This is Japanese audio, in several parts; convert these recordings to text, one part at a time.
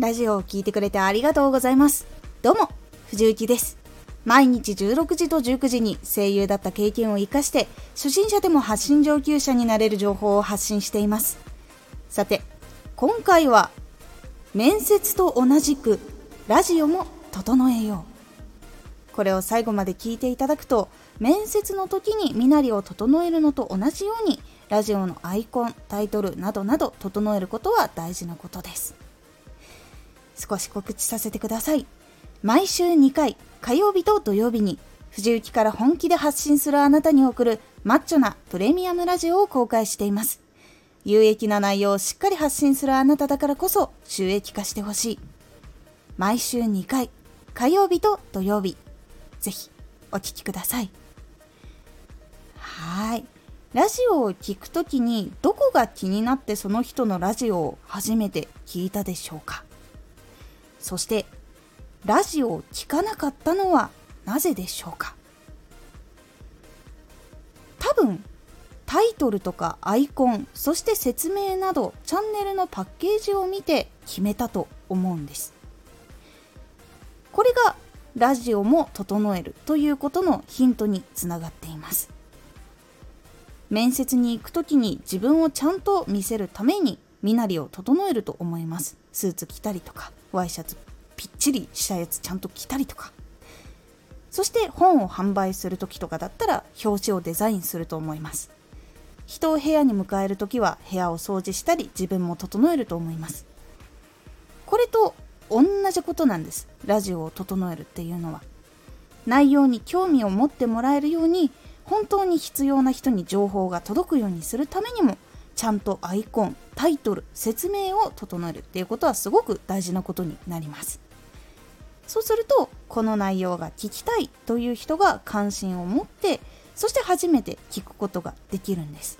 ラジオを聴いてくれてありがとうございます。どうも、藤幸です。毎日16時と19時に声優だった経験を活かして、初心者でも発信上級者になれる情報を発信しています。さて、今回は、面接と同じく、ラジオも整えよう。これを最後まで聞いていただくと、面接の時に身なりを整えるのと同じように、ラジオのアイコン、タイトルなどなど整えることは大事なことです。少し告知させてください。毎週2回、火曜日と土曜日に、藤雪から本気で発信するあなたに送るマッチョなプレミアムラジオを公開しています。有益な内容をしっかり発信するあなただからこそ収益化してほしい。毎週2回、火曜日と土曜日、ぜひお聴きください。はい。ラジオを聴くときにどこが気になってその人のラジオを初めて聞いたでしょうか？そしてラジオを聴かなかったのはなぜでしょうか？多分タイトルとかアイコンそして説明などチャンネルのパッケージを見て決めたと思うんです。これがラジオも整えるということのヒントにつながっています。面接に行く時に自分をちゃんと見せるために身なりを整えると思います。スーツ着たりとかワイシャツぴっちりしたやつちゃんと着たりとか。そして本を販売する時とかだったら表紙をデザインすると思います。人を部屋に迎える時は部屋を掃除したり自分も整えると思います。これと同じことなんです。ラジオを整えるっていうのは。内容に興味を持ってもらえるように本当に必要な人に情報が届くようにするためにもちゃんとアイコンタイトル説明を整えるっていうことはすごく大事なことになります。そうするとこの内容が聞きたいという人が関心を持ってそして初めて聞くことができるんです。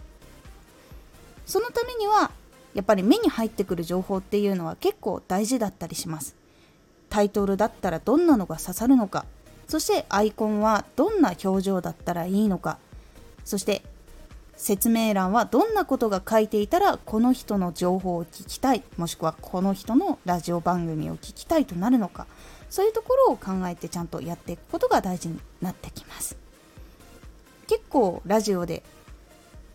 そのためにはやっぱり目に入ってくる情報っていうのは結構大事だったりします。タイトルだったらどんなのが刺さるのか。そしてアイコンはどんな表情だったらいいのか。そして説明欄はどんなことが書いていたらこの人の情報を聞きたいもしくはこの人のラジオ番組を聞きたいとなるのかそういうところを考えてちゃんとやっていくことが大事になってきます。結構ラジオで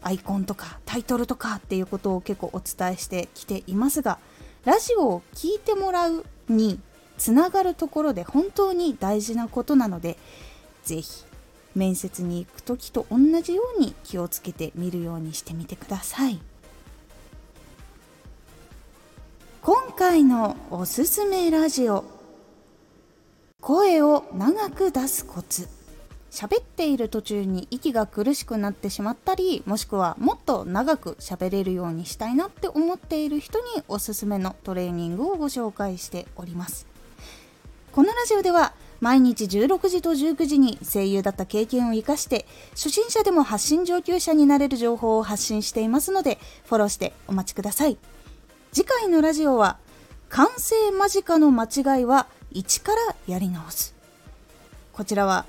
アイコンとかタイトルとかっていうことを結構お伝えしてきていますがラジオを聴いてもらうにつながるところで本当に大事なことなので是非面接に行く時と同じように気をつけてみるようにしてみてください。今回のおすすめラジオ。声を長く出すコツ。喋っている途中に息が苦しくなってしまったりもしくはもっと長く喋れるようにしたいなって思っている人におすすめのトレーニングをご紹介しております。このラジオでは毎日16時と19時に声優だった経験を生かして初心者でも発信上級者になれる情報を発信していますのでフォローしてお待ちください。次回のラジオは完成間近の間違いは一からやり直す。こちらは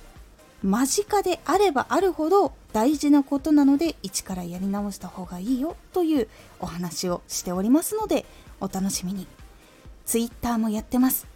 間近であればあるほど大事なことなので一からやり直した方がいいよというお話をしておりますのでお楽しみに。Twitter もやってます。